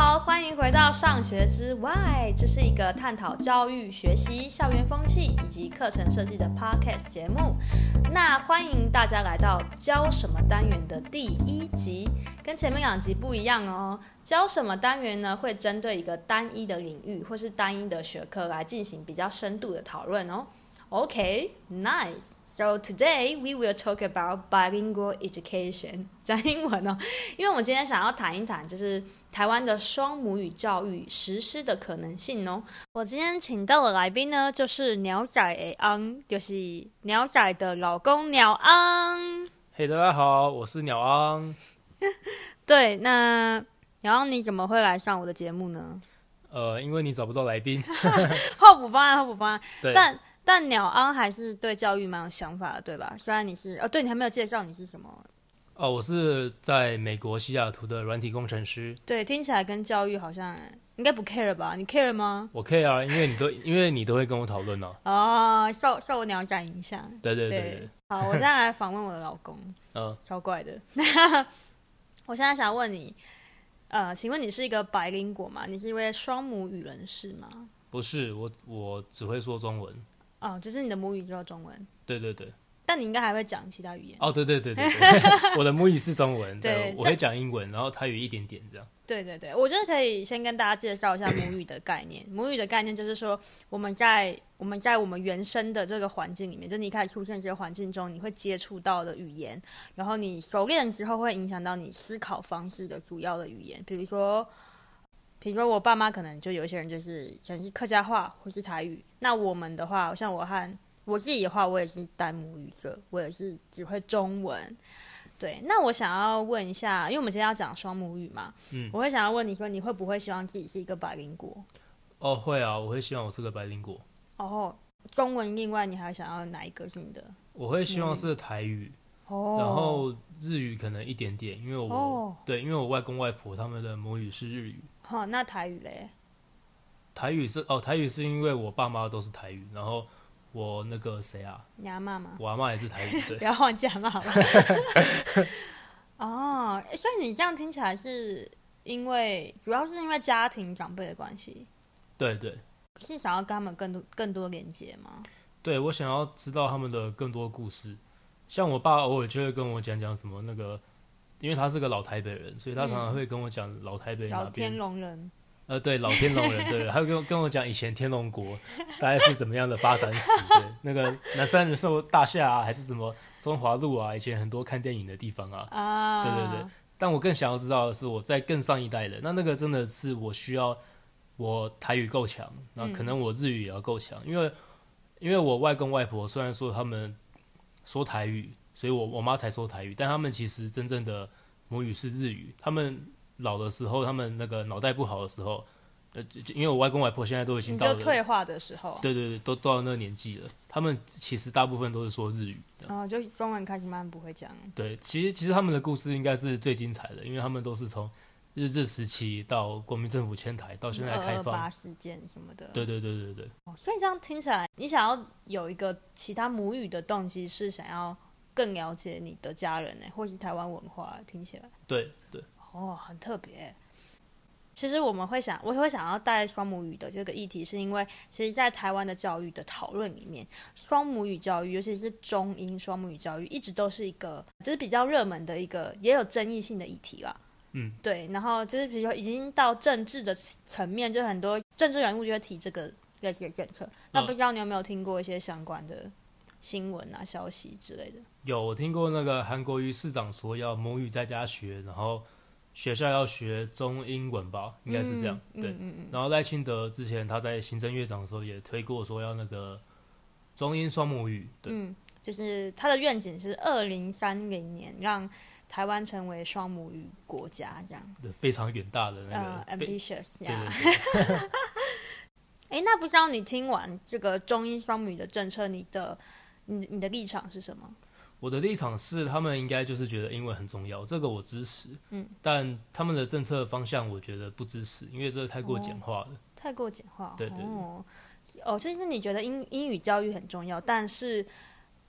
好，欢迎回到上学之外这是一个探讨教育、学习、校园风气以及课程设计的 podcast 节目。那欢迎大家来到教什么单元的第一集，跟前面两集不一样哦。教什么单元呢？会针对一个单一的领域或是单一的学科来进行比较深度的讨论哦。Okay, nice. So today we will talk about bilingual education. 讲英文哦，因为我们今天想要谈一谈，就是台湾的双母语教育实施的可能性哦。我今天请到的来宾呢，就是鸟仔的昂，就是鸟仔的老公鸟昂。嘿，hey, 大家好，我是鸟昂。对，那鸟昂你怎么会来上我的节目呢？呃，因为你找不到来宾。候补方案，候补方案。对。但但鸟安还是对教育蛮有想法的，对吧？虽然你是哦，对，你还没有介绍你是什么？哦，我是在美国西雅图的软体工程师。对，听起来跟教育好像应该不 care 吧？你 care 吗？我 care 啊，因为你都因为你都会跟我讨论哦。哦，受受我鸟仔影响。对对对。好，我现在来访问我的老公。嗯，超怪的。我现在想问你，呃，请问你是一个白灵果吗？你是一位双母语人士吗？不是，我我只会说中文。哦，就是你的母语只有中文。对对对。但你应该还会讲其他语言。哦，对对对对，我的母语是中文，对，对，我会讲英文，然后台语一点点这样。对对对，我觉得可以先跟大家介绍一下母语的概念。母语的概念就是说，我们在我们在我们原生的这个环境里面，就你一开始出现这些环境中，你会接触到的语言，然后你熟练之后会影响到你思考方式的主要的语言，比如说。比如说，我爸妈可能就有一些人就是讲是客家话或是台语。那我们的话，像我和我自己的话，我也是单母语者，我也是只会中文。对，那我想要问一下，因为我们今天要讲双母语嘛，嗯，我会想要问你说，你会不会希望自己是一个百灵果？哦，会啊，我会希望我是个百灵果。哦，中文另外你还想要哪一个性的？我会希望是台语，哦，然后日语可能一点点，因为我、哦、对，因为我外公外婆他们的母语是日语。好、哦，那台语嘞？台语是哦，台语是因为我爸妈都是台语，然后我那个谁啊？你阿妈吗？我阿妈也是台语，对。不要忘记阿妈好了。哦，所以你这样听起来是因为主要是因为家庭长辈的关系？对对。是想要跟他们更多更多连接吗？对，我想要知道他们的更多故事。像我爸偶尔就会跟我讲讲什么那个。因为他是个老台北人，所以他常常会跟我讲老台北那边、嗯、老天龙人。呃，对，老天龙人，对，他会跟跟我讲以前天龙国大概是怎么样的发展史，对，那个南山人寿大厦啊，还是什么中华路啊，以前很多看电影的地方啊，啊，对对对。但我更想要知道的是，我在更上一代的，那那个真的是我需要我台语够强，那可能我日语也要够强，嗯、因为因为我外公外婆虽然说他们说台语。所以我我妈才说台语，但他们其实真正的母语是日语。他们老的时候，他们那个脑袋不好的时候，呃，因为我外公外婆现在都已经到了退化的时候，对对对，都到了那个年纪了。他们其实大部分都是说日语的，然后、哦、就中文开始慢慢不会讲。对，其实其实他们的故事应该是最精彩的，因为他们都是从日治时期到国民政府迁台到现在开放，二二八事件什么的。对对对对对。哦，所以这样听起来，你想要有一个其他母语的动机是想要。更了解你的家人呢，或是台湾文化，听起来对对哦，很特别。其实我们会想，我会想要带双母语的这个议题，是因为其实，在台湾的教育的讨论里面，双母语教育，尤其是中英双母语教育，一直都是一个就是比较热门的一个，也有争议性的议题啦。嗯，对。然后就是比如说，已经到政治的层面，就很多政治人物就会提这个类似的政策。那不知道你有没有听过一些相关的？新闻啊，消息之类的，有我听过那个韩国瑜市长说要母语在家学，然后学校要学中英文吧，应该是这样。嗯、对，嗯嗯嗯、然后赖清德之前他在行政院长的时候也推过说要那个中英双母语。对，嗯，就是他的愿景是二零三零年让台湾成为双母语国家，这样。对，非常远大的那个、uh, ambitious，对对对。哎，那不知道你听完这个中英双母语的政策，你的。你你的立场是什么？我的立场是，他们应该就是觉得英文很重要，这个我支持。嗯，但他们的政策方向，我觉得不支持，因为这个太过简化了。哦、太过简化。对对，对哦。哦，就是你觉得英英语教育很重要，但是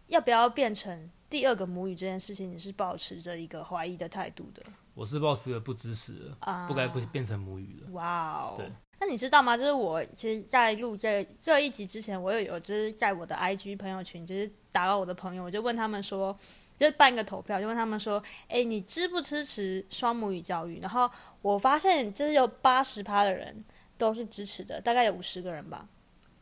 要不要变成第二个母语这件事情，你是保持着一个怀疑的态度的？我是抱持着不支持的啊，不该不变成母语了。哇哦，对。那你知道吗？就是我其实，在录这这一集之前，我有有就是在我的 IG 朋友群，就是打扰我的朋友，我就问他们说，就办一个投票，就问他们说，哎，你支不支持双母语教育？然后我发现，就是有八十趴的人都是支持的，大概有五十个人吧，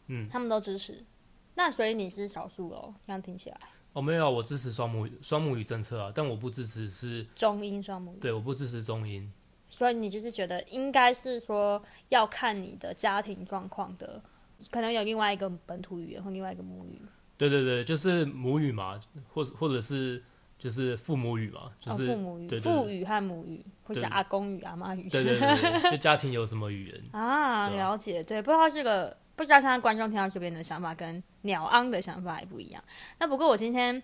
嗯，他们都支持。那所以你是少数喽？这样听起来。哦，没有，我支持双母语双母语政策啊，但我不支持是中英双母语。对，我不支持中英。所以你就是觉得应该是说要看你的家庭状况的，可能有另外一个本土语言或另外一个母语。对对对，就是母语嘛，或者或者是就是父母语嘛，就是、哦、父母语、父语和母语，或者阿公语、阿妈语。对对对，就家庭有什么语言啊？了解，对，不知道这个不知道现在观众听到这边的想法跟鸟昂的想法也不一样。那不过我今天。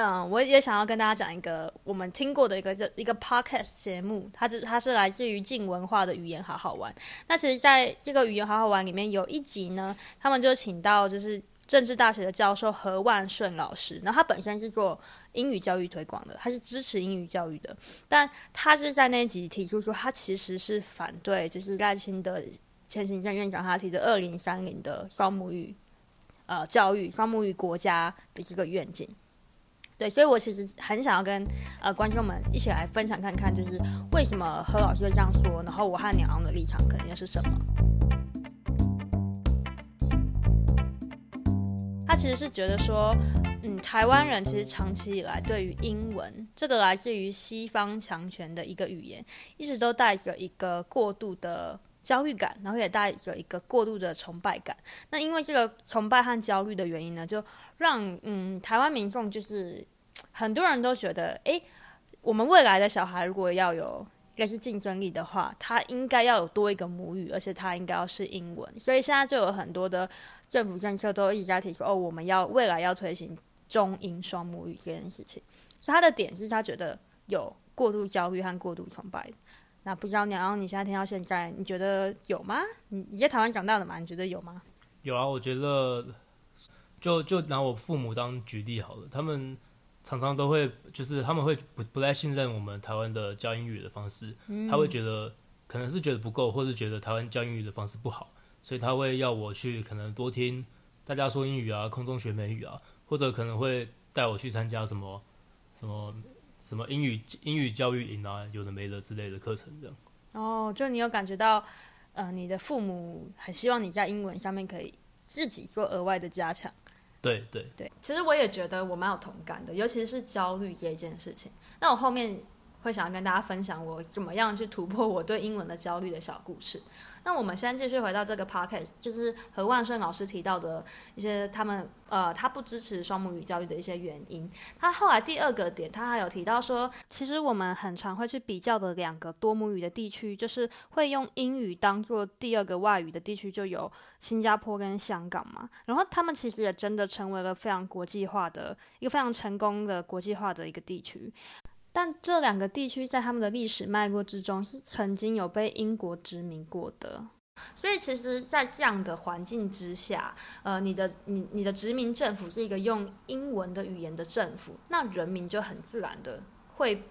嗯，我也想要跟大家讲一个我们听过的一个一个 podcast 节目，它是它是来自于静文化的语言好好玩。那其实在这个语言好好玩里面有一集呢，他们就请到就是政治大学的教授何万顺老师，然后他本身是做英语教育推广的，他是支持英语教育的，但他是在那集提出说，他其实是反对就是赖清德前行政院长他提的二零三零的双母语呃教育双母语国家的这个愿景。对，所以我其实很想要跟呃观众们一起来分享看看，就是为什么何老师会这样说，然后我和鸟昂的立场可能又是什么？他其实是觉得说，嗯，台湾人其实长期以来对于英文这个来自于西方强权的一个语言，一直都带着一个过度的焦虑感，然后也带着一个过度的崇拜感。那因为这个崇拜和焦虑的原因呢，就让嗯台湾民众就是很多人都觉得，诶，我们未来的小孩如果要有类似竞争力的话，他应该要有多一个母语，而且他应该要是英文。所以现在就有很多的政府政策都一直在提出，哦，我们要未来要推行中英双母语这件事情。所以他的点是他觉得有过度焦虑和过度崇拜。那不知道鸟昂，你现在听到现在，你觉得有吗？你你在台湾长大的吗？你觉得有吗？有啊，我觉得。就就拿我父母当举例好了，他们常常都会，就是他们会不不太信任我们台湾的教英语的方式，他会觉得可能是觉得不够，或是觉得台湾教英语的方式不好，所以他会要我去可能多听大家说英语啊，空中学美语啊，或者可能会带我去参加什么什么什么英语英语教育营啊，有的没的之类的课程这样。哦，就你有感觉到，呃，你的父母很希望你在英文上面可以自己做额外的加强。对对对，其实我也觉得我蛮有同感的，尤其是焦虑这一件事情。那我后面会想要跟大家分享我怎么样去突破我对英文的焦虑的小故事。那我们先继续回到这个 podcast，就是何万顺老师提到的一些他们呃他不支持双母语教育的一些原因。他后来第二个点，他还有提到说，其实我们很常会去比较的两个多母语的地区，就是会用英语当做第二个外语的地区，就有新加坡跟香港嘛。然后他们其实也真的成为了非常国际化的一个非常成功的国际化的一个地区。但这两个地区在他们的历史脉络之中是曾经有被英国殖民过的，所以其实，在这样的环境之下，呃，你的你你的殖民政府是一个用英文的语言的政府，那人民就很自然的会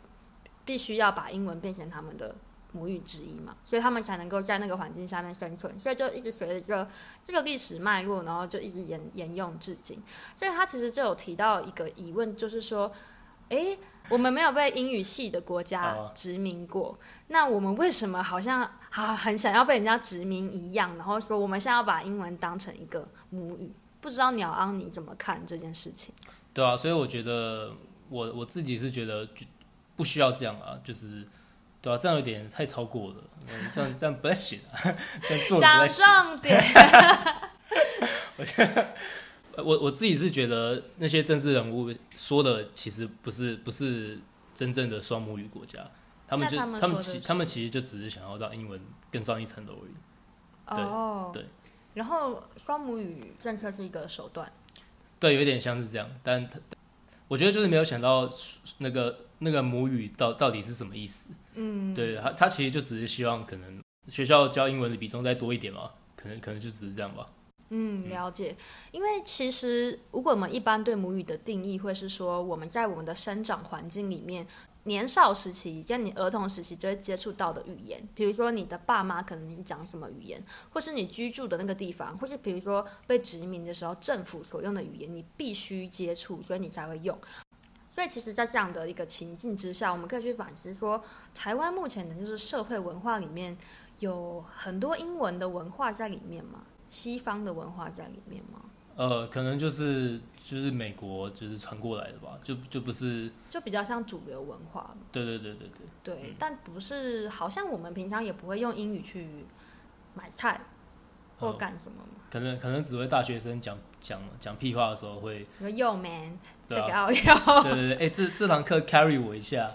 必须要把英文变成他们的母语之一嘛，所以他们才能够在那个环境下面生存，所以就一直随着这个这个历史脉络，然后就一直沿沿用至今。所以他其实就有提到一个疑问，就是说，诶。我们没有被英语系的国家殖民过，啊、那我们为什么好像啊很想要被人家殖民一样？然后说我们现在要把英文当成一个母语，不知道鸟昂你怎么看这件事情？对啊，所以我觉得我我自己是觉得不需要这样啊，就是对啊，这样有点太超过了，这样这样不太行啊，这样做讲重点，我觉得。我我自己是觉得那些政治人物说的其实不是不是真正的双母语国家，他们就他们，他们其他们其实就只是想要让英文更上一层楼而已。哦，对。然后双母语政策是一个手段。对，有点像是这样，但我觉得就是没有想到那个那个母语到到底是什么意思。嗯，对他他其实就只是希望可能学校教英文的比重再多一点嘛，可能可能就只是这样吧。嗯，了解。因为其实如果我们一般对母语的定义，会是说我们在我们的生长环境里面。年少时期，在你儿童时期就会接触到的语言，比如说你的爸妈可能你是讲什么语言，或是你居住的那个地方，或是比如说被殖民的时候政府所用的语言，你必须接触，所以你才会用。所以其实，在这样的一个情境之下，我们可以去反思说，台湾目前的就是社会文化里面有很多英文的文化在里面吗？西方的文化在里面吗？呃，可能就是就是美国就是传过来的吧，就就不是，就比较像主流文化。对对对对对。对，但不是，好像我们平常也不会用英语去买菜或干什么嘛。可能可能只会大学生讲讲讲屁话的时候会。Yo man，这个要要。对对对，哎，这这堂课 carry 我一下。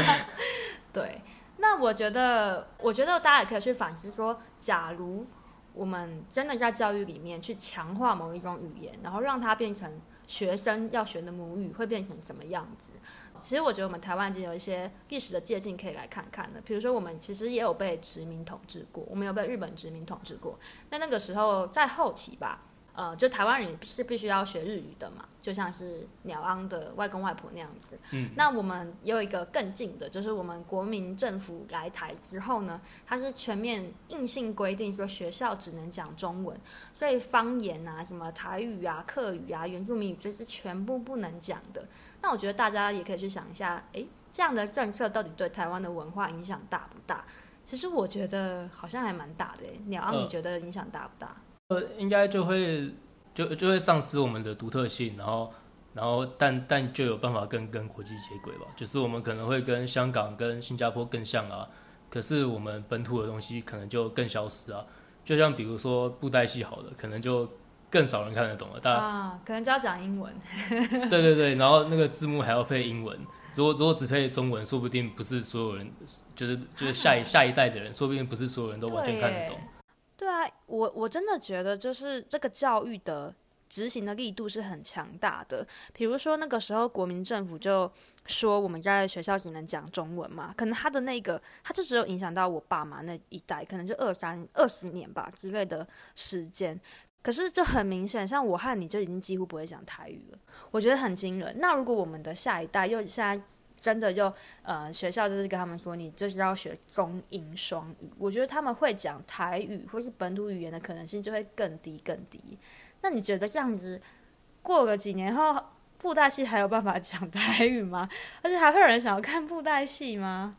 对，那我觉得，我觉得大家也可以去反思说，假如。我们真的在教育里面去强化某一种语言，然后让它变成学生要学的母语，会变成什么样子？其实我觉得我们台湾已经有一些历史的借鉴可以来看看的。比如说，我们其实也有被殖民统治过，我们有被日本殖民统治过。那那个时候在后期吧。呃，就台湾人是必须要学日语的嘛，就像是鸟昂的外公外婆那样子。嗯，那我们也有一个更近的，就是我们国民政府来台之后呢，它是全面硬性规定说学校只能讲中文，所以方言啊、什么台语啊、客语啊、原住民语这是全部不能讲的。那我觉得大家也可以去想一下，诶，这样的政策到底对台湾的文化影响大不大？其实我觉得好像还蛮大的。鸟昂，你觉得影响大不大？呃，应该就会就就会丧失我们的独特性，然后然后但但就有办法跟跟国际接轨吧。就是我们可能会跟香港、跟新加坡更像啊，可是我们本土的东西可能就更消失啊。就像比如说布袋戏，好了，可能就更少人看得懂了。大家啊，可能就要讲英文。对对对，然后那个字幕还要配英文。如果如果只配中文，说不定不是所有人，就是就是下一 下一代的人，说不定不是所有人都完全看得懂。对啊，我我真的觉得就是这个教育的执行的力度是很强大的。比如说那个时候国民政府就说我们在学校只能讲中文嘛，可能他的那个他就只有影响到我爸妈那一代，可能就二三二十年吧之类的时间。可是就很明显，像我和你就已经几乎不会讲台语了，我觉得很惊人。那如果我们的下一代又现在。真的就呃，学校就是跟他们说，你就是要学中英双语。我觉得他们会讲台语或是本土语言的可能性就会更低更低。那你觉得这样子过个几年后，布袋戏还有办法讲台语吗？而且还会有人想要看布袋戏吗？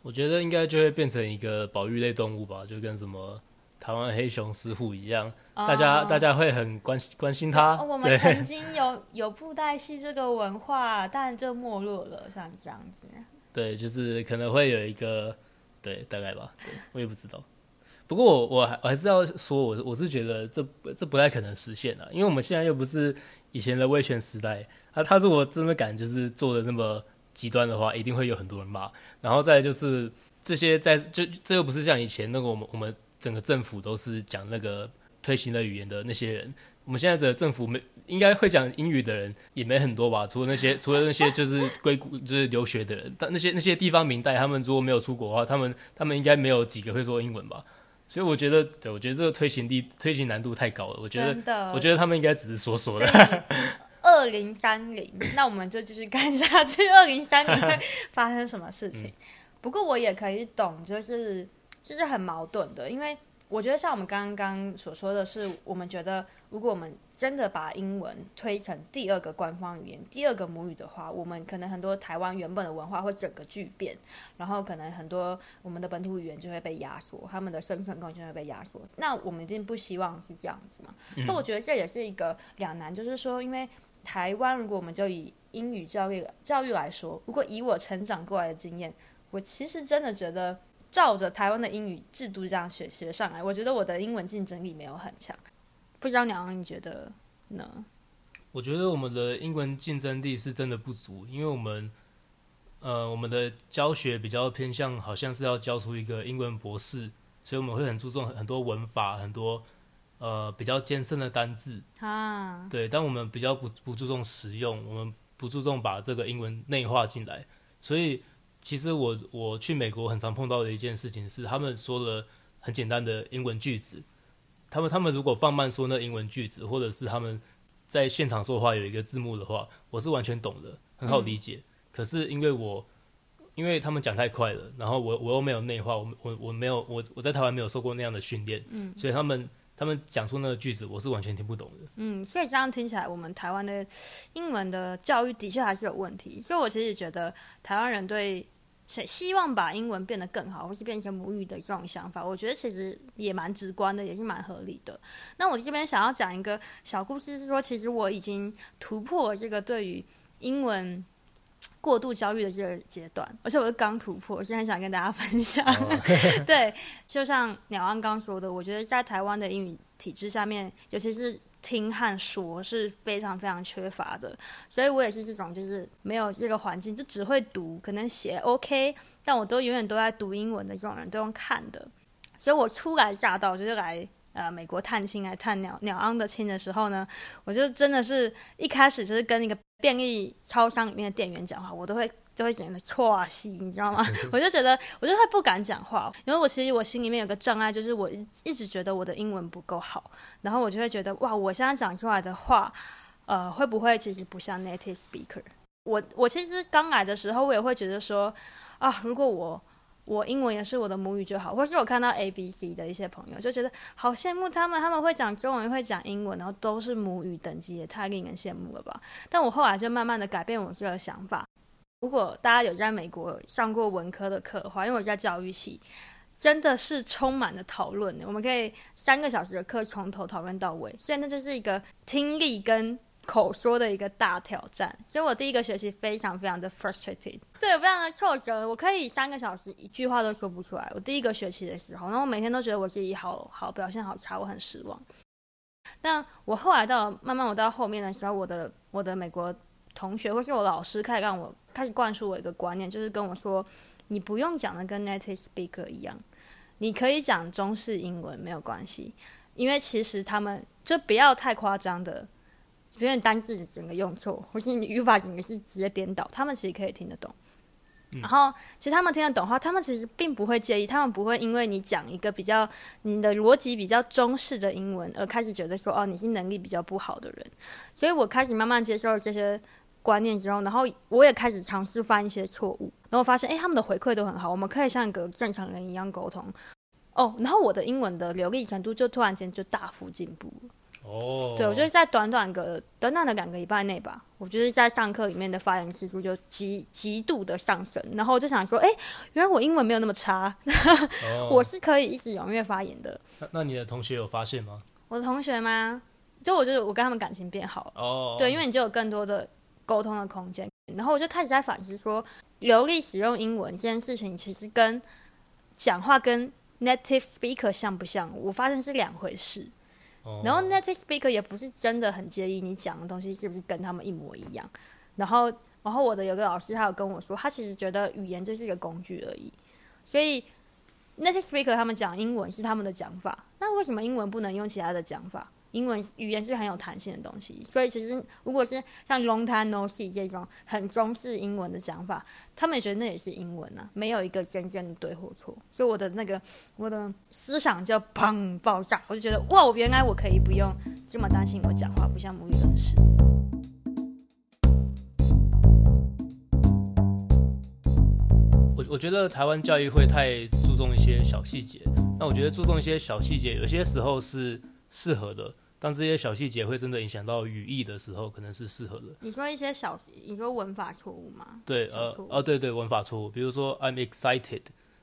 我觉得应该就会变成一个保育类动物吧，就跟什么。台湾黑熊师傅一样，大家、oh, 大家会很关心关心他。Oh, 我们曾经有 有布袋戏这个文化，但就没落了，像这样子。对，就是可能会有一个，对，大概吧，对，我也不知道。不过我我还我还是要说，我我是觉得这这不太可能实现啊，因为我们现在又不是以前的威权时代。他他如果真的敢就是做的那么极端的话，一定会有很多人骂。然后再就是这些在就这又不是像以前那个我们我们。整个政府都是讲那个推行的语言的那些人，我们现在的政府没应该会讲英语的人也没很多吧？除了那些 除了那些就是归国就是留学的人，但那些那些地方明代他们如果没有出国的话，他们他们应该没有几个会说英文吧？所以我觉得，对，我觉得这个推行力推行难度太高了。我觉得，我觉得他们应该只是说说的。二零三零，那我们就继续看下去。二零三零会发生什么事情？嗯、不过我也可以懂，就是。就是很矛盾的，因为我觉得像我们刚刚所说的是，我们觉得如果我们真的把英文推成第二个官方语言、第二个母语的话，我们可能很多台湾原本的文化会整个巨变，然后可能很多我们的本土语言就会被压缩，他们的生存空间会被压缩。那我们一定不希望是这样子嘛？那、嗯、我觉得这也是一个两难，就是说，因为台湾如果我们就以英语教育教育来说，如果以我成长过来的经验，我其实真的觉得。照着台湾的英语制度这样学学上来，我觉得我的英文竞争力没有很强。不知道鸟昂你觉得呢？我觉得我们的英文竞争力是真的不足，因为我们呃我们的教学比较偏向，好像是要教出一个英文博士，所以我们会很注重很多文法，很多呃比较艰深的单字啊。对，但我们比较不不注重实用，我们不注重把这个英文内化进来，所以。其实我我去美国很常碰到的一件事情是，他们说了很简单的英文句子，他们他们如果放慢说那英文句子，或者是他们在现场说话有一个字幕的话，我是完全懂的，很好理解。嗯、可是因为我因为他们讲太快了，然后我我又没有内化，我我我没有我我在台湾没有受过那样的训练，嗯，所以他们他们讲出那个句子，我是完全听不懂的。嗯，所以这样听起来，我们台湾的英文的教育的确还是有问题。所以我其实觉得台湾人对。谁希望把英文变得更好，或是变成母语的这种想法，我觉得其实也蛮直观的，也是蛮合理的。那我这边想要讲一个小故事，是说，其实我已经突破了这个对于英文过度焦虑的这个阶段，而且我是刚突破，我现在想跟大家分享。Oh. 对，就像鸟安刚说的，我觉得在台湾的英语体制下面，尤其是。听和说是非常非常缺乏的，所以我也是这种，就是没有这个环境，就只会读，可能写 OK，但我都永远都在读英文的这种人，都用看的。所以我初来乍到，就是来呃美国探亲，来探鸟鸟昂的亲的时候呢，我就真的是一开始就是跟一个便利超商里面的店员讲话，我都会。就会显得错戏，你知道吗？我就觉得，我就会不敢讲话，因为我其实我心里面有个障碍，就是我一直觉得我的英文不够好，然后我就会觉得，哇，我现在讲出来的话，呃，会不会其实不像 native speaker？我我其实刚来的时候，我也会觉得说，啊，如果我我英文也是我的母语就好，或是我看到 A B C 的一些朋友，就觉得好羡慕他们，他们会讲中文，会讲英文，然后都是母语等级，也太令人羡慕了吧？但我后来就慢慢的改变我这个想法。如果大家有在美国上过文科的课的话，因为我在教育系，真的是充满了讨论。我们可以三个小时的课从头讨论到尾，所以那就是一个听力跟口说的一个大挑战。所以我第一个学期非常非常的 frustrated，对，非常的挫折。我可以三个小时一句话都说不出来。我第一个学期的时候，然后我每天都觉得我自己好好表现好差，我很失望。但我后来到慢慢我到后面的时候，我的我的美国。同学或是我老师开始让我开始灌输我一个观念，就是跟我说，你不用讲的跟 native speaker 一样，你可以讲中式英文没有关系，因为其实他们就不要太夸张的，比如你单字整个用错，或是你语法整个是直接颠倒，他们其实可以听得懂。然后，其实他们听得懂的话，他们其实并不会介意，他们不会因为你讲一个比较你的逻辑比较中式的英文而开始觉得说，哦，你是能力比较不好的人。所以我开始慢慢接受这些。观念之后，然后我也开始尝试犯一些错误，然后发现，哎，他们的回馈都很好，我们可以像一个正常人一样沟通。哦，然后我的英文的流利程度就突然间就大幅进步了。哦，对，我觉得在短短个短短的两个礼拜内吧，我觉得在上课里面的发言次数就极极度的上升，然后我就想说，哎，原来我英文没有那么差，哦、我是可以一直踊跃发言的。那那你的同学有发现吗？我的同学吗？就我觉得我跟他们感情变好了。哦，对，因为你就有更多的。沟通的空间，然后我就开始在反思说，流利使用英文这件事情，其实跟讲话跟 native speaker 像不像？我发现是两回事。Oh. 然后 native speaker 也不是真的很介意你讲的东西是不是跟他们一模一样。然后，然后我的有个老师，他有跟我说，他其实觉得语言就是一个工具而已。所以 native speaker 他们讲英文是他们的讲法，那为什么英文不能用其他的讲法？英文语言是很有弹性的东西，所以其实如果是像 long time no see 这种很中式英文的讲法，他们也觉得那也是英文啊，没有一个真正的对或错。所以我的那个我的思想就砰爆炸，我就觉得哇，原来我可以不用这么担心我讲话不像母语人士。我我觉得台湾教育会太注重一些小细节，那我觉得注重一些小细节，有些时候是适合的。当这些小细节会真的影响到语义的时候，可能是适合的。你说一些小，你说文法错误吗？对，呃，哦，对对，文法错误，比如说 I'm excited，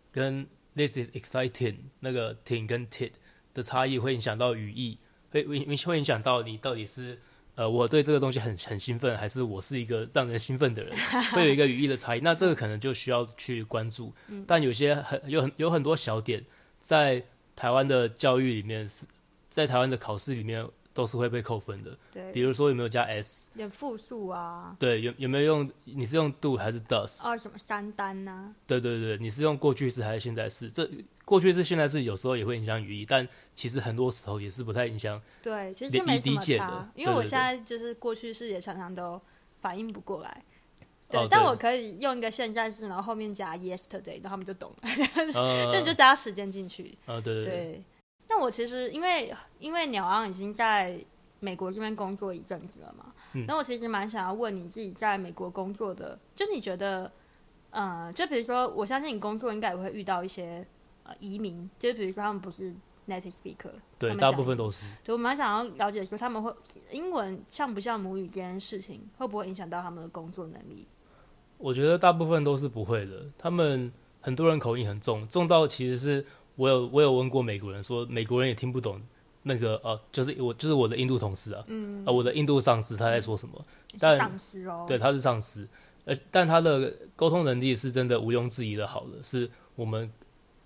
跟 This is exciting，那个 ting 跟 tit 的差异会影响到语义，会会会影响到你到底是呃我对这个东西很很兴奋，还是我是一个让人兴奋的人，会有一个语义的差异。那这个可能就需要去关注。但有些很有很有很多小点，在台湾的教育里面是。在台湾的考试里面都是会被扣分的，对，比如说有没有加 s，有复数啊，对，有有没有用？你是用 do 还是 does？哦，什么三单呐、啊？对对对，你是用过去式还是现在式？这过去式、现在式有时候也会影响语义，但其实很多时候也是不太影响。对，其实没什么差，因为我现在就是过去式也常常都反应不过来。对，但我可以用一个现在式，然后后面加 yesterday，然后他们就懂了，这、呃、就加时间进去。啊、呃，对对对。对我其实因为因为鸟昂已经在美国这边工作一阵子了嘛，那、嗯、我其实蛮想要问你自己在美国工作的，就你觉得，呃，就比如说，我相信你工作应该也会遇到一些呃移民，就比如说他们不是 native speaker，对，大部分都是。对，我蛮想要了解说他们会英文像不像母语这件事情，会不会影响到他们的工作能力？我觉得大部分都是不会的，他们很多人口音很重，重到其实是我有我有问过美国人说，美国人也听不懂。那个呃，就是我，就是我的印度同事啊，嗯，呃，我的印度上司他在说什么？但上司哦，对，他是上司，呃，但他的沟通能力是真的毋庸置疑的好的，是我们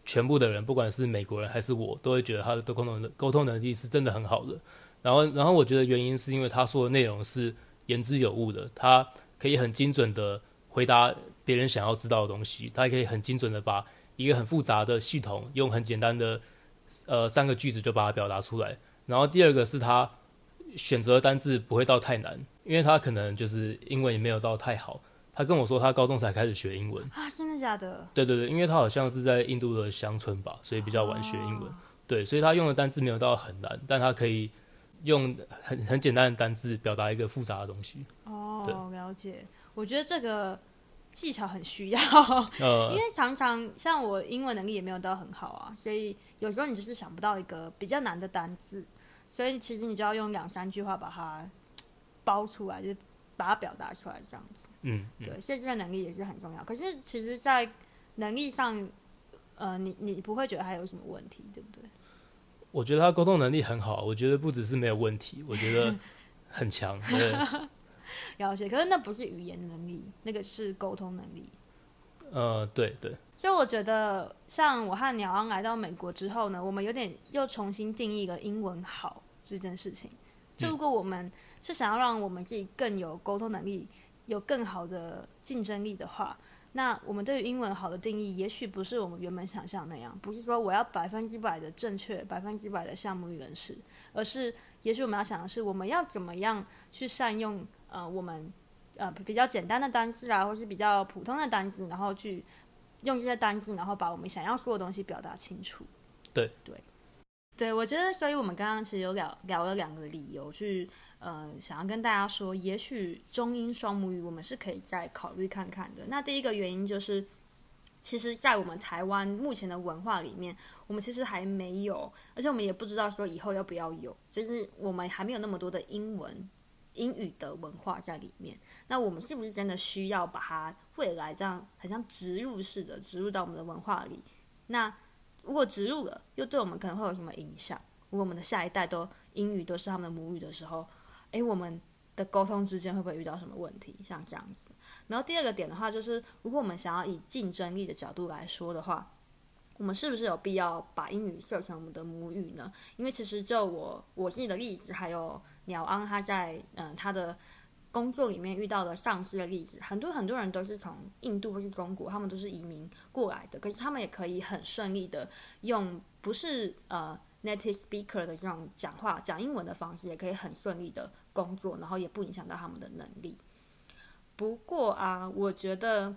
全部的人，不管是美国人还是我，都会觉得他的沟通能沟通能力是真的很好的。然后，然后我觉得原因是因为他说的内容是言之有物的，他可以很精准的回答别人想要知道的东西，他也可以很精准的把一个很复杂的系统用很简单的。呃，三个句子就把它表达出来。然后第二个是他选择的单字不会到太难，因为他可能就是英文也没有到太好。他跟我说他高中才开始学英文啊，真的假的？对对对，因为他好像是在印度的乡村吧，所以比较晚学英文。哦、对，所以他用的单字没有到很难，但他可以用很很简单的单字表达一个复杂的东西。哦，对了解。我觉得这个。技巧很需要，因为常常像我英文能力也没有到很好啊，所以有时候你就是想不到一个比较难的单字，所以其实你就要用两三句话把它包出来，就是把它表达出来这样子。嗯，嗯对，所以这个能力也是很重要。可是其实，在能力上，呃，你你不会觉得还有什么问题，对不对？我觉得他沟通能力很好，我觉得不只是没有问题，我觉得很强。对 了解，可是那不是语言能力，那个是沟通能力。呃，对对。所以我觉得，像我和鸟昂来到美国之后呢，我们有点又重新定义了英文好这件事情。就如果我们是想要让我们自己更有沟通能力，有更好的竞争力的话，那我们对于英文好的定义，也许不是我们原本想象那样，不是说我要百分之百的正确，百分之百的像母语人士，而是也许我们要想的是，我们要怎么样去善用。呃，我们呃比较简单的单字啊，或是比较普通的单字，然后去用这些单字，然后把我们想要说的东西表达清楚。对对对，我觉得，所以我们刚刚其实有聊聊了两个理由，去呃想要跟大家说，也许中英双母语我们是可以再考虑看看的。那第一个原因就是，其实，在我们台湾目前的文化里面，我们其实还没有，而且我们也不知道说以后要不要有，就是我们还没有那么多的英文。英语的文化在里面，那我们是不是真的需要把它未来这样很像植入式的植入到我们的文化里？那如果植入了，又对我们可能会有什么影响？如果我们的下一代都英语都是他们的母语的时候，诶，我们的沟通之间会不会遇到什么问题？像这样子。然后第二个点的话，就是如果我们想要以竞争力的角度来说的话，我们是不是有必要把英语设成我们的母语呢？因为其实就我我自己的例子，还有。鸟安他在嗯、他的工作里面遇到的上司的例子，很多很多人都是从印度或是中国，他们都是移民过来的，可是他们也可以很顺利的用不是呃 native speaker 的这种讲话讲英文的方式，也可以很顺利的工作，然后也不影响到他们的能力。不过啊，我觉得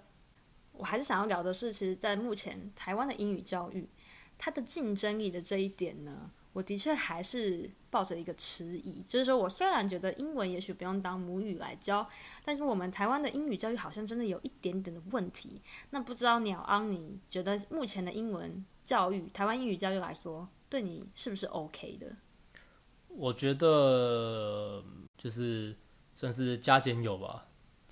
我还是想要聊的是，其实，在目前台湾的英语教育，它的竞争力的这一点呢。我的确还是抱着一个迟疑，就是说我虽然觉得英文也许不用当母语来教，但是我们台湾的英语教育好像真的有一点点的问题。那不知道鸟安，你觉得目前的英文教育，台湾英语教育来说，对你是不是 OK 的？我觉得就是算是加减有吧，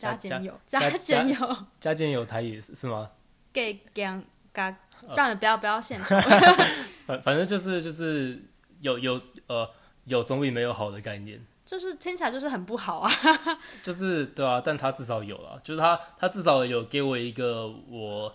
加减有，加减有，加减有台语是是吗？给讲嘎，算了，不要不要献丑。反反正就是就是。有有呃有总比没有好的概念，就是听起来就是很不好啊。就是对啊，但他至少有了，就是他他至少有给我一个我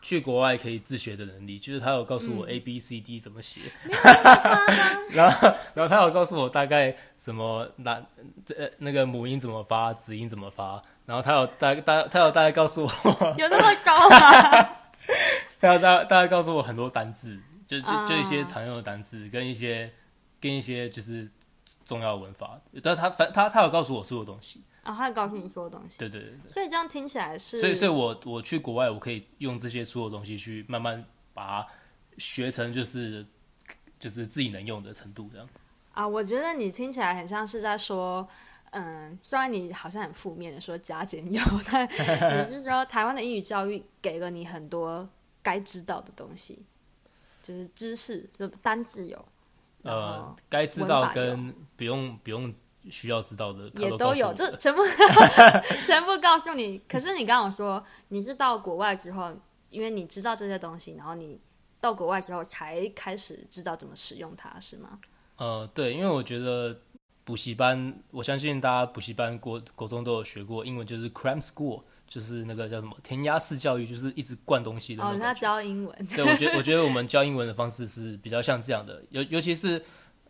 去国外可以自学的能力，就是他有告诉我 A B C D 怎么写，嗯、然后然后他有告诉我大概什么那这那个母音怎么发，子音怎么发，然后他有大大他有大概告诉我 有那么高吗？他有大大概告诉我很多单字。就就就一些常用的单字，跟一些跟一些就是重要的文法，但他反他他有告诉我所有东西啊，他有告诉你所有东西，对对对对，所以这样听起来是，所以所以我我去国外，我可以用这些所有东西去慢慢把它学成，就是就是自己能用的程度这样。啊，我觉得你听起来很像是在说，嗯，虽然你好像很负面的说加减有，但你是说台湾的英语教育给了你很多该知道的东西，就是知识，就单字有，呃，该知道跟不用不用需要知道的都也都有，这全部 全部告诉你。可是你刚刚说你是到国外之后，因为你知道这些东西，然后你到国外之后才开始知道怎么使用它，是吗？呃，对，因为我觉得补习班，我相信大家补习班国国中都有学过英文，就是 cram school，就是那个叫什么填鸭式教育，就是一直灌东西的那种。哦，他教英文。对，我觉得我觉得我们教英文的方式是比较像这样的，尤尤其是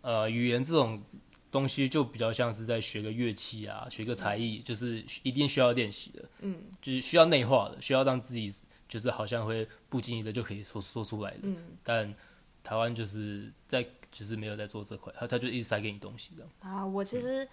呃语言这种东西，就比较像是在学个乐器啊，学个才艺，嗯，就是一定需要练习的，嗯，就是需要内化的，需要让自己就是好像会不经意的就可以说说出来的，嗯，但台湾就是在。其实没有在做这块，他他就一直塞给你东西的。啊，我其实、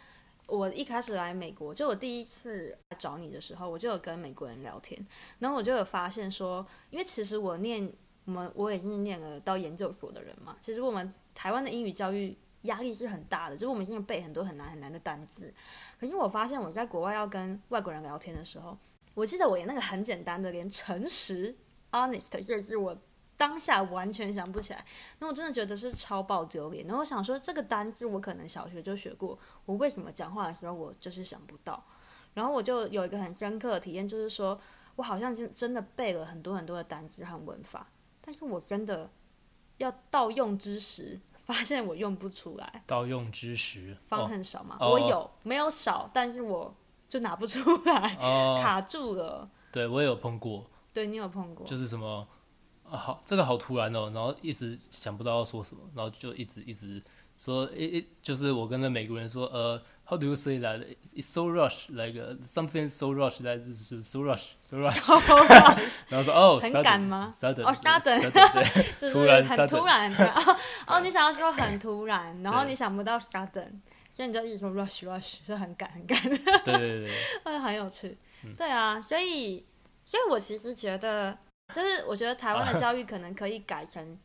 我一开始来美国，就我第一次来找你的时候，我就有跟美国人聊天，然后我就有发现说，因为其实我念我们我已经念了到研究所的人嘛，其实我们台湾的英语教育压力是很大的，就是我们现在背很多很难很难的单字。可是我发现我在国外要跟外国人聊天的时候，我记得我连那个很简单的，连诚实 honest 这是我。当下完全想不起来，那我真的觉得是超爆丢脸。然后我想说，这个单字我可能小学就学过，我为什么讲话的时候我就是想不到？然后我就有一个很深刻的体验，就是说我好像真真的背了很多很多的单字和文法，但是我真的要盗用之时，发现我用不出来。盗用之时，方很少嘛？哦、我有、哦、没有少？但是我就拿不出来，哦、卡住了。对，我也有碰过。对，你有碰过？就是什么？啊，好，这个好突然哦，然后一直想不到要说什么，然后就一直一直说，诶诶，就是我跟那美国人说，呃，How do you say that? It's so rush, like something so rush is so rush, so rush。然后说，哦，很赶吗？Sudden，哦，sudden，对，突然，很突然。哦，你想要说很突然，然后你想不到 sudden，所以你就一直说 rush, rush，是很赶，很赶。对对对，嗯，很有趣。对啊，所以，所以我其实觉得。就是我觉得台湾的教育可能可以改成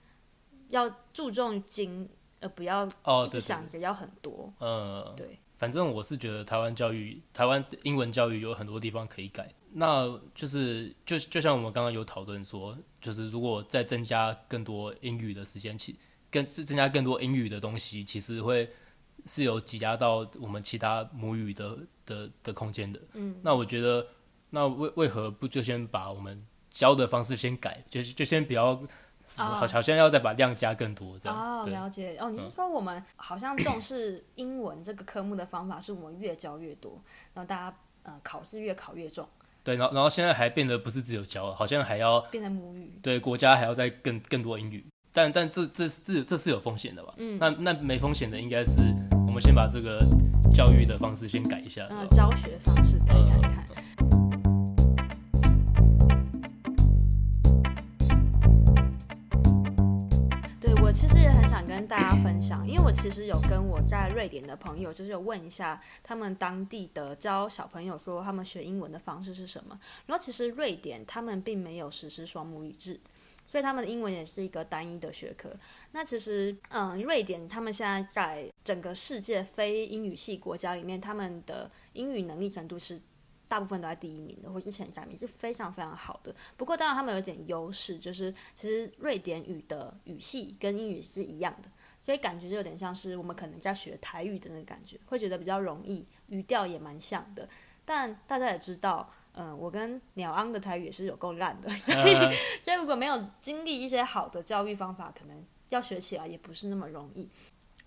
要注重精，而不要哦直想着要很多。呃，对，反正我是觉得台湾教育，台湾英文教育有很多地方可以改。那就是就就像我们刚刚有讨论说，就是如果再增加更多英语的时间，其更是增加更多英语的东西，其实会是有挤压到我们其他母语的的的空间的。嗯，那我觉得，那为为何不就先把我们教的方式先改，就就先不要，好，好像要再把量加更多这样。哦，了解。哦，你是说我们好像重视英文这个科目的方法，是我们越教越多，然后大家呃考试越考越重。对，然后然后现在还变得不是只有教，好像还要变成母语。对，国家还要再更更多英语，但但这这这这是有风险的吧？嗯。那那没风险的应该是我们先把这个教育的方式先改一下。嗯，教学方式改改看。嗯其实也很想跟大家分享，因为我其实有跟我在瑞典的朋友，就是有问一下他们当地的教小朋友说他们学英文的方式是什么。然后其实瑞典他们并没有实施双母语制，所以他们的英文也是一个单一的学科。那其实，嗯，瑞典他们现在在整个世界非英语系国家里面，他们的英语能力程度是。大部分都在第一名的，或是前三名，是非常非常好的。不过当然他们有点优势，就是其实瑞典语的语系跟英语是一样的，所以感觉就有点像是我们可能在学台语的那个感觉，会觉得比较容易，语调也蛮像的。但大家也知道，嗯，我跟鸟昂的台语也是有够烂的，所 以所以如果没有经历一些好的教育方法，可能要学起来也不是那么容易。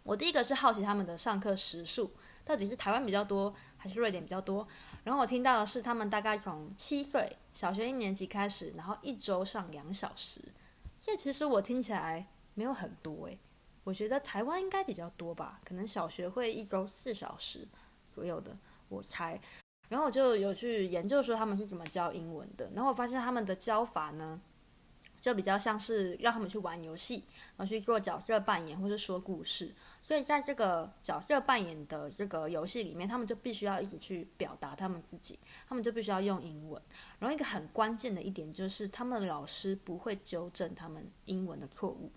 我第一个是好奇他们的上课时数到底是台湾比较多，还是瑞典比较多？然后我听到的是，他们大概从七岁，小学一年级开始，然后一周上两小时。所以其实我听起来没有很多诶，我觉得台湾应该比较多吧，可能小学会一周四小时左右的，我猜。然后我就有去研究说他们是怎么教英文的，然后我发现他们的教法呢，就比较像是让他们去玩游戏，然后去做角色扮演或者说故事。所以在这个角色扮演的这个游戏里面，他们就必须要一直去表达他们自己，他们就必须要用英文。然后一个很关键的一点就是，他们的老师不会纠正他们英文的错误。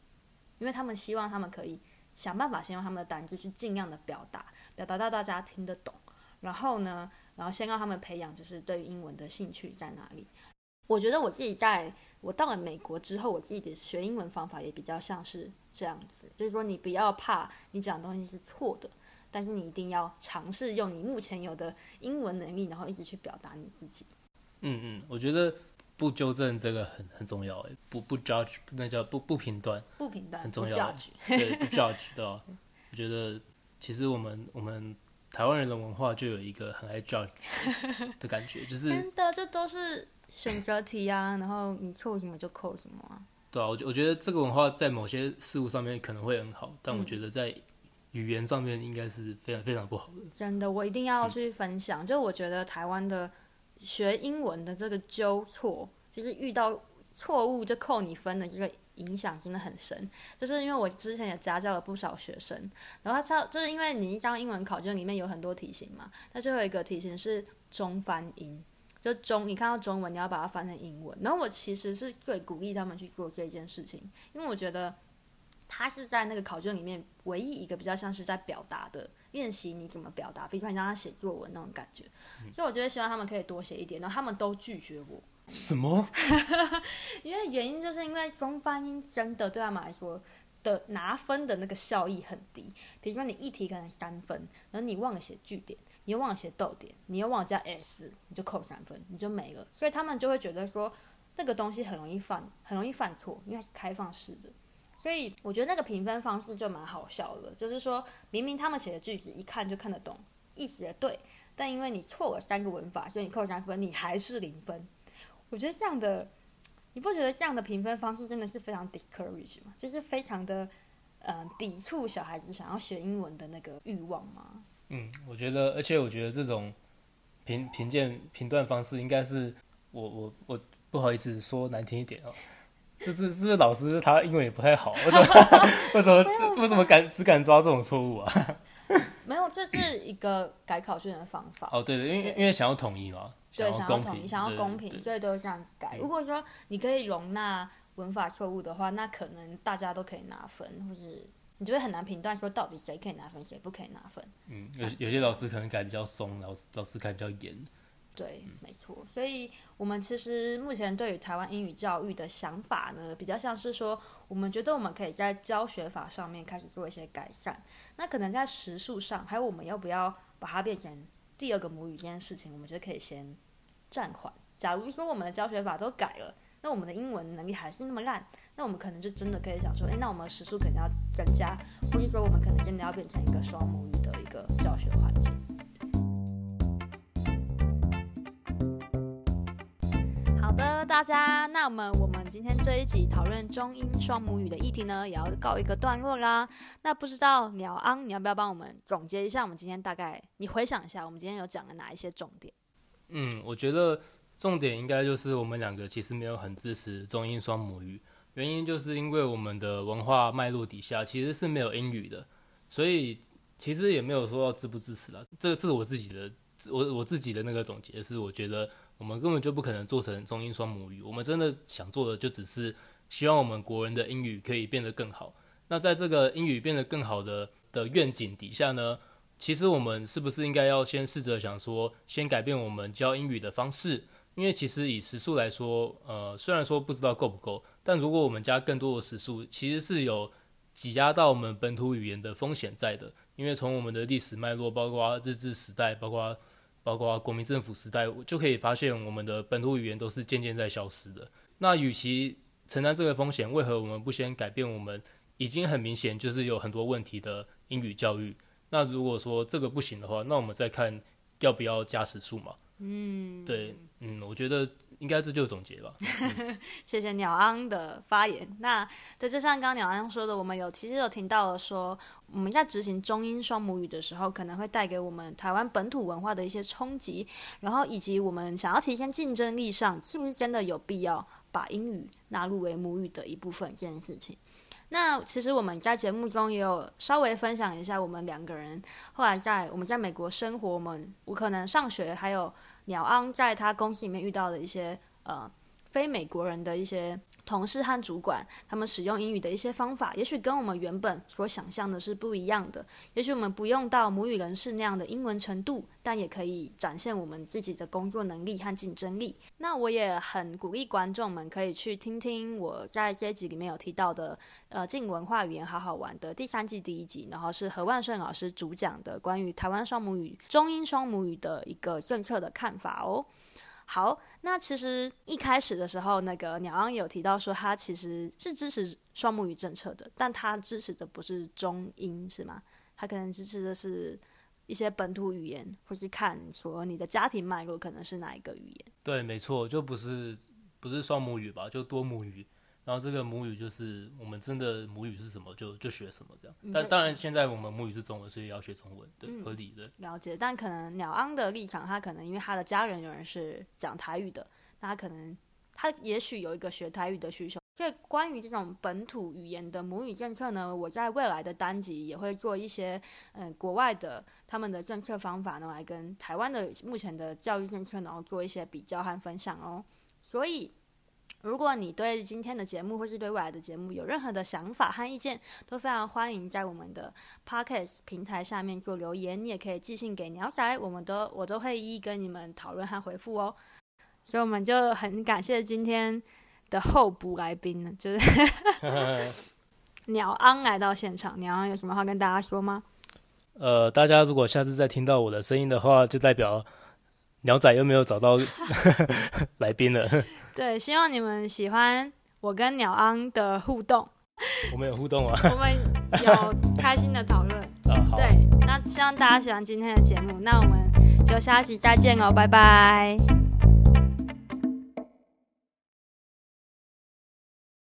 因为他们希望他们可以想办法先用他们的单子去尽量的表达，表达到大家听得懂。然后呢，然后先让他们培养就是对英文的兴趣在哪里。我觉得我自己在我到了美国之后，我自己的学英文方法也比较像是这样子，就是说你不要怕你讲的东西是错的，但是你一定要尝试用你目前有的英文能力，然后一直去表达你自己。嗯嗯，我觉得不纠正这个很很重要诶，不不 judge 那叫不不评断，不评断很重要对不 judge 对吧？我觉得其实我们我们台湾人的文化就有一个很爱 judge 的感觉，就是 真的这都是。选择题啊，然后你错什么就扣什么啊。对啊，我觉我觉得这个文化在某些事物上面可能会很好，但我觉得在语言上面应该是非常非常不好的。真的，我一定要去分享。嗯、就我觉得台湾的学英文的这个纠错，就是遇到错误就扣你分的这个影响真的很深。就是因为我之前也家教了不少学生，然后他教就是因为你一张英文考卷里面有很多题型嘛，那最后一个题型是中翻英。就中，你看到中文，你要把它翻成英文。然后我其实是最鼓励他们去做这件事情，因为我觉得他是在那个考卷里面唯一一个比较像是在表达的练习，你怎么表达，比如说你让他写作文那种感觉。嗯、所以我觉得希望他们可以多写一点，然后他们都拒绝我。什么？因为原因就是因为中翻英真的对他们来说的拿分的那个效益很低。比如说你一题可能三分，然后你忘了写句点。你又忘了写逗点，你又忘了加 s，你就扣三分，你就没了。所以他们就会觉得说，那个东西很容易犯，很容易犯错，因为是开放式的。所以我觉得那个评分方式就蛮好笑的，就是说明明他们写的句子一看就看得懂，意思也对，但因为你错了三个文法，所以你扣三分，你还是零分。我觉得这样的，你不觉得这样的评分方式真的是非常 discourage 吗？就是非常的，嗯、呃，抵触小孩子想要学英文的那个欲望吗？嗯，我觉得，而且我觉得这种评评鉴评断方式，应该是我我我不好意思说难听一点哦，就是是不是老师他英文也不太好，为什么 为什么为什么敢只敢抓这种错误啊？没有，这是一个改考卷的方法。哦，对对，因为因为想要统一嘛，对，想要统一，想要公平，所以都是这样子改。如果说你可以容纳文法错误的话，那可能大家都可以拿分，或是。你就会很难评断说到底谁可以拿分，谁不可以拿分。嗯，有有些老师可能改比较松，老师老师改比较严。对，嗯、没错。所以，我们其实目前对于台湾英语教育的想法呢，比较像是说，我们觉得我们可以在教学法上面开始做一些改善。那可能在时数上，还有我们要不要把它变成第二个母语这件事情，我们觉得可以先暂缓。假如说我们的教学法都改了，那我们的英文能力还是那么烂。那我们可能就真的可以想说，诶，那我们时数肯定要增加，或者说我们可能真的要变成一个双母语的一个教学环境。好的，大家，那么我们今天这一集讨论中英双母语的议题呢，也要告一个段落啦。那不知道鸟昂，你要不要帮我们总结一下，我们今天大概你回想一下，我们今天有讲了哪一些重点？嗯，我觉得重点应该就是我们两个其实没有很支持中英双母语。原因就是因为我们的文化脉络底下其实是没有英语的，所以其实也没有说要支不支持啦。这个是我自己的，我我自己的那个总结是，我觉得我们根本就不可能做成中英双母语。我们真的想做的就只是希望我们国人的英语可以变得更好。那在这个英语变得更好的的愿景底下呢，其实我们是不是应该要先试着想说，先改变我们教英语的方式？因为其实以时数来说，呃，虽然说不知道够不够，但如果我们加更多的时数，其实是有挤压到我们本土语言的风险在的。因为从我们的历史脉络，包括日治时代，包括包括国民政府时代，就可以发现我们的本土语言都是渐渐在消失的。那与其承担这个风险，为何我们不先改变我们已经很明显就是有很多问题的英语教育？那如果说这个不行的话，那我们再看要不要加时数嘛？嗯，对，嗯，我觉得应该这就是总结吧。嗯、谢谢鸟安的发言。那对，就像刚刚鸟安说的，我们有其实有听到了说，我们在执行中英双母语的时候，可能会带给我们台湾本土文化的一些冲击，然后以及我们想要提升竞争力上，是不是真的有必要把英语纳入为母语的一部分这件事情。那其实我们在节目中也有稍微分享一下，我们两个人后来在我们在美国生活，我们我可能上学，还有鸟昂在他公司里面遇到的一些呃非美国人的一些同事和主管他们使用英语的一些方法，也许跟我们原本所想象的是不一样的。也许我们不用到母语人士那样的英文程度，但也可以展现我们自己的工作能力和竞争力。那我也很鼓励观众们可以去听听我在这一集里面有提到的，呃，进文化语言好好玩的第三季第一集，然后是何万顺老师主讲的关于台湾双母语、中英双母语的一个政策的看法哦。好，那其实一开始的时候，那个鸟王有提到说，他其实是支持双母语政策的，但他支持的不是中英，是吗？他可能支持的是一些本土语言，或是看说你的家庭脉络可能是哪一个语言。对，没错，就不是不是双母语吧，就多母语。然后这个母语就是我们真的母语是什么就就学什么这样，但当然现在我们母语是中文，所以要学中文，对，嗯、合理的。了解，但可能鸟安的立场，他可能因为他的家人有人是讲台语的，那他可能他也许有一个学台语的需求。所以关于这种本土语言的母语政策呢，我在未来的单集也会做一些嗯国外的他们的政策方法呢，来跟台湾的目前的教育政策，然后做一些比较和分享哦。所以。如果你对今天的节目或是对未来的节目有任何的想法和意见，都非常欢迎在我们的 Podcast 平台下面做留言。你也可以寄信给鸟仔，我们都我都会一一跟你们讨论和回复哦。所以我们就很感谢今天的候补来宾呢，就是 鸟昂来到现场。鸟昂有什么话跟大家说吗？呃，大家如果下次再听到我的声音的话，就代表鸟仔又没有找到 来宾了。对，希望你们喜欢我跟鸟昂的互动。我们有互动啊，我们有开心的讨论。啊，对，那希望大家喜欢今天的节目，那我们就下期再见哦，拜拜。